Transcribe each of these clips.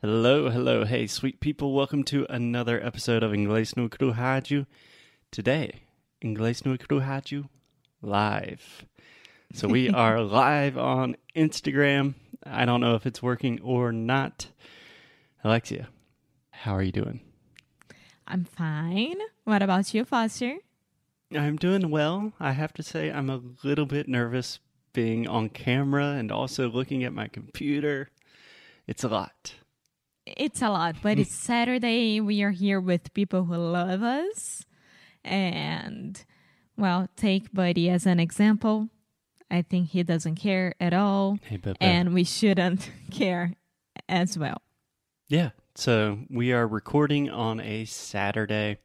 Hello, hello, hey, sweet people. Welcome to another episode of Inglês no Cru Rádio. Today, Inglês no Cru Rádio live. So we are live on Instagram. I don't know if it's working or not. Alexia, how are you doing? I'm fine. What about you, Foster? I'm doing well. I have to say, I'm a little bit nervous being on camera and also looking at my computer. It's a lot. It's a lot, but it's Saturday. We are here with people who love us. And, well, take Buddy as an example. I think he doesn't care at all. Hey. And we shouldn't care as well. Yeah. So we are recording on a Saturday,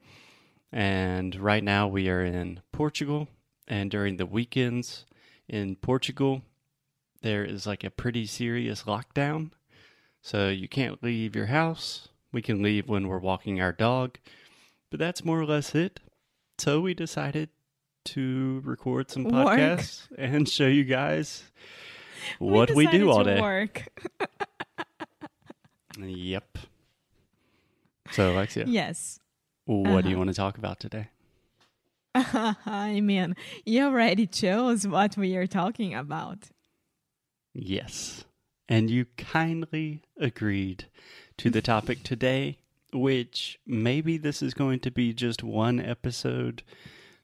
and right now we are in Portugal. And during the weekends in Portugal, there is like a pretty serious lockdown. So you can't leave your house. We can leave when we're walking our dog, but that's more or less it. So we decided to record some Work. podcasts and show you guys what we, do all day. Work. Yep. So, Alexia, yes. what do you Uh-huh. want to talk about today? I mean, you already chose what we are talking about. Yes. And you kindly agreed to the topic today, which maybe this is going to be just one episode.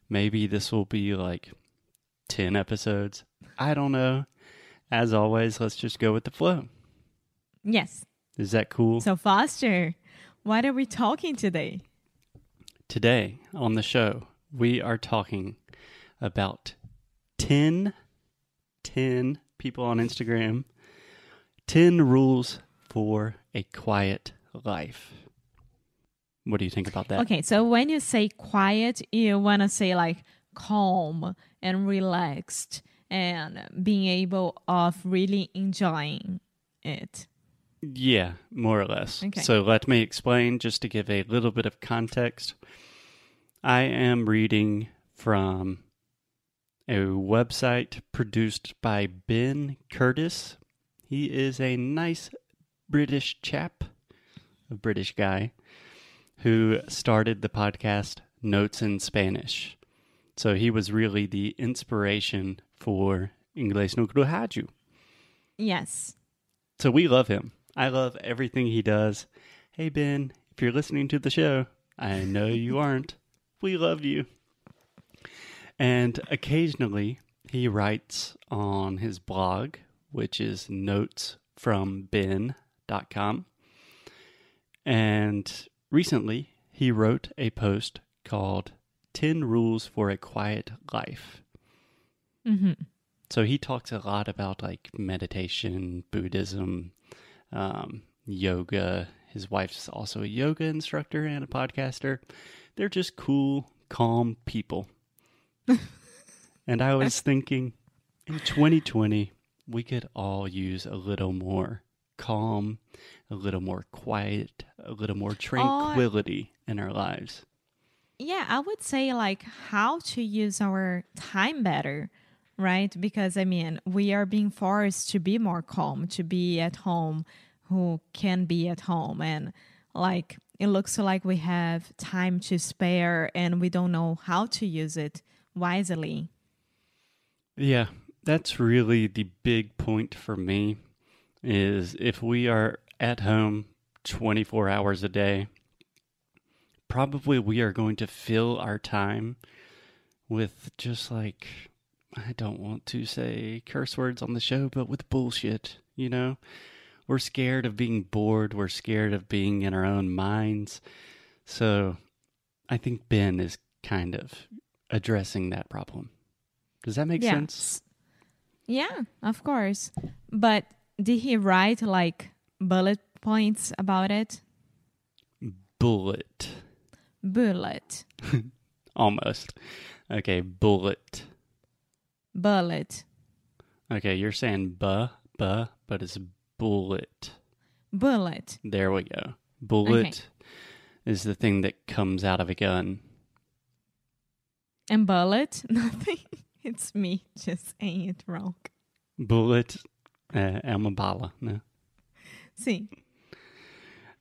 Maybe this will be like 10 episodes. I don't know. As always, let's just go with the flow. Yes. Is that cool? So, Foster, what are we talking today? Today on the show, we are talking about 10, 10 people on Instagram, 10 rules for a quiet life. What do you think about that? Okay, so when you say quiet, you want to say like calm and relaxed and being able of really enjoying it. Yeah, more or less. Okay. So let me explain just to give a little bit of context. I am reading from a website produced by Ben Curtis. He is a nice British chap, a British guy, who started the podcast Notes in Spanish. So he was really the inspiration for Inglês no Cru Rádio. Yes. So we love him. I love everything he does. Hey, Ben, if you're listening to the show, I know you aren't. We love you. And occasionally he writes on his blog, which is notesfromben.com. And recently he wrote a post called 10 Rules for a Quiet Life. hmm So he talks a lot about like meditation, Buddhism, um, yoga. His wife's also a yoga instructor and a podcaster. They're just cool, calm people. and I was thinking in 2020, we could all use a little more calm, a little more quiet, a little more tranquility in our lives. Yeah, I would say like how to use our time better, right? Because I mean, we are being forced to be more calm, to be at home who can be at home and like it looks like we have time to spare and we don't know how to use it wisely. Yeah, that's really the big point for me is if we are at home 24 hours a day, probably we are going to fill our time with just like I don't want to say curse words on the show, but with bullshit, you know? We're scared of being bored, we're scared of being in our own minds. So, I think Ben is kind of addressing that problem. Does that make Yeah. sense? Yeah, of course. But did he write like bullet points about it? Bullet. Bullet. Almost. Okay, bullet. Bullet. Okay, you're saying buh, buh, but it's bullet. Bullet. There we go. Bullet is the thing that comes out of a gun. And bullet? Nothing. It's me just saying it wrong. Bullet uh, é uma bala, né? Sim.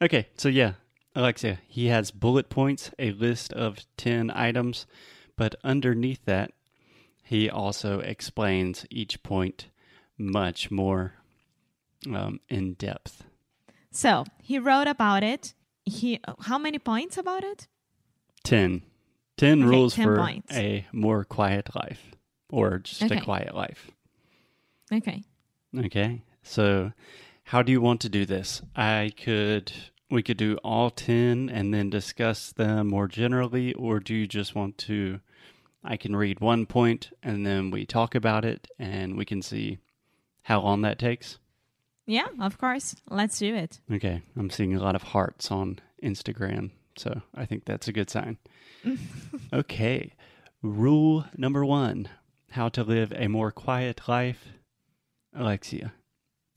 Okay, so yeah, Alexia, he has bullet points, a list of 10 items, but underneath that, he also explains each point much more um, in depth. So he wrote about it. He how many points about it? 10. 10 Okay, rules 10 for points. a more quiet life or just a quiet life. Okay. Okay. So, how do you want to do this? I could we could do all 10 and then discuss them more generally or do you just want to I can read one point and then we talk about it and we can see how long that takes? Yeah, of course. Let's do it. Okay. I'm seeing a lot of hearts on Instagram, so I think that's a good sign. okay. Rule number 1: How to live a more quiet life. Alexia,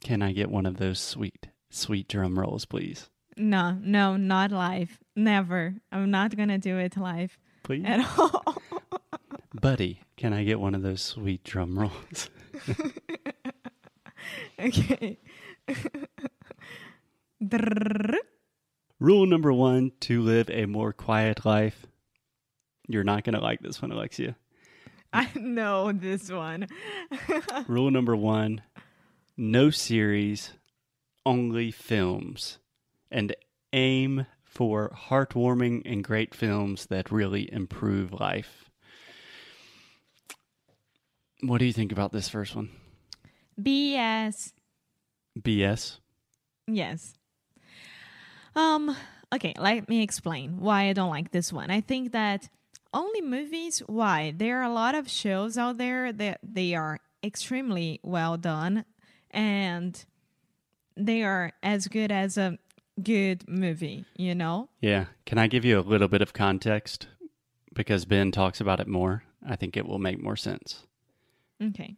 can I get one of those sweet, sweet drum rolls, please? No, no, not live. Never. I'm not gonna do it live Please. at all. Buddy, can I get one of those sweet drum rolls? okay. Rule number one to live a more quiet life. You're not going to like this one, Alexia. I know this one. Rule number one no series, only films. And aim for heartwarming and great films that really improve life. What do you think about this first one? BS. BS? Yes. Um, okay, let me explain why I don't like this one. I think that only movies, why? There are a lot of shows out there that they are extremely well done and they are as good as a good movie, you know? Yeah. Can I give you a little bit of context? Because Ben talks about it more. I think it will make more sense. Okay.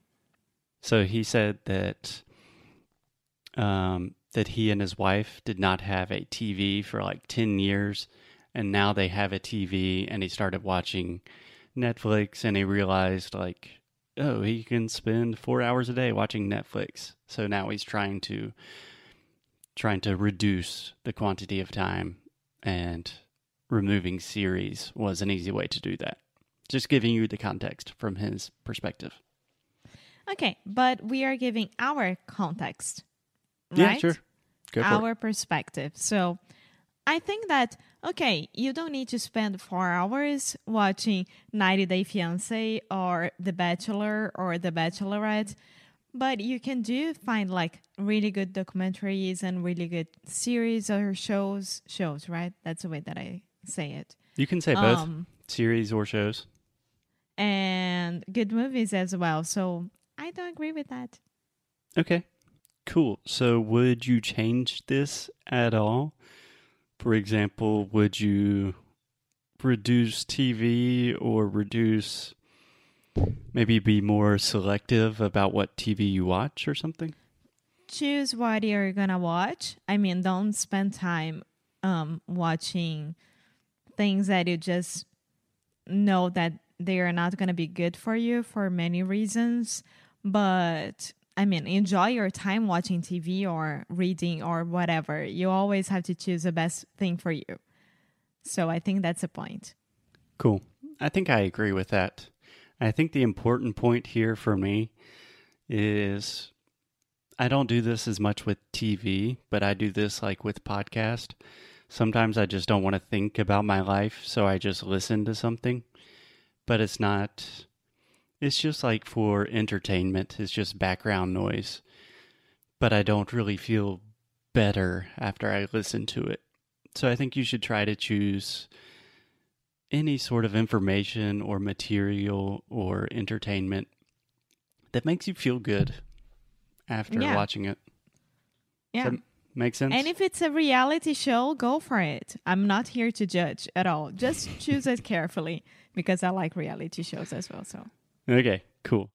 So he said that um, that he and his wife did not have a TV for like ten years, and now they have a TV. And he started watching Netflix, and he realized like, oh, he can spend four hours a day watching Netflix. So now he's trying to trying to reduce the quantity of time, and removing series was an easy way to do that. Just giving you the context from his perspective. Okay, but we are giving our context. right? Yeah, sure. Go our perspective. So I think that okay, you don't need to spend four hours watching 90 Day Fiance or The Bachelor or The Bachelorette, but you can do find like really good documentaries and really good series or shows. Shows, right? That's the way that I say it. You can say both Um, series or shows. and good movies as well. So I don't agree with that. Okay, cool. So, would you change this at all? For example, would you reduce TV or reduce maybe be more selective about what TV you watch or something? choose what you're gonna watch. I mean, don't spend time um watching things that you just know that they are not gonna be good for you for many reasons. But I mean, enjoy your time watching TV or reading or whatever. You always have to choose the best thing for you. So I think that's a point. Cool. I think I agree with that. I think the important point here for me is I don't do this as much with TV, but I do this like with podcast. Sometimes I just don't want to think about my life, so I just listen to something. But it's not it's just like for entertainment, it's just background noise. But I don't really feel better after I listen to it. So I think you should try to choose any sort of information or material or entertainment that makes you feel good after Yeah. watching it. Yeah. Does that make sense? And if it's a reality show, go for it. I'm not here to judge at all. Just choose it carefully because I like reality shows as well. So okay, cool.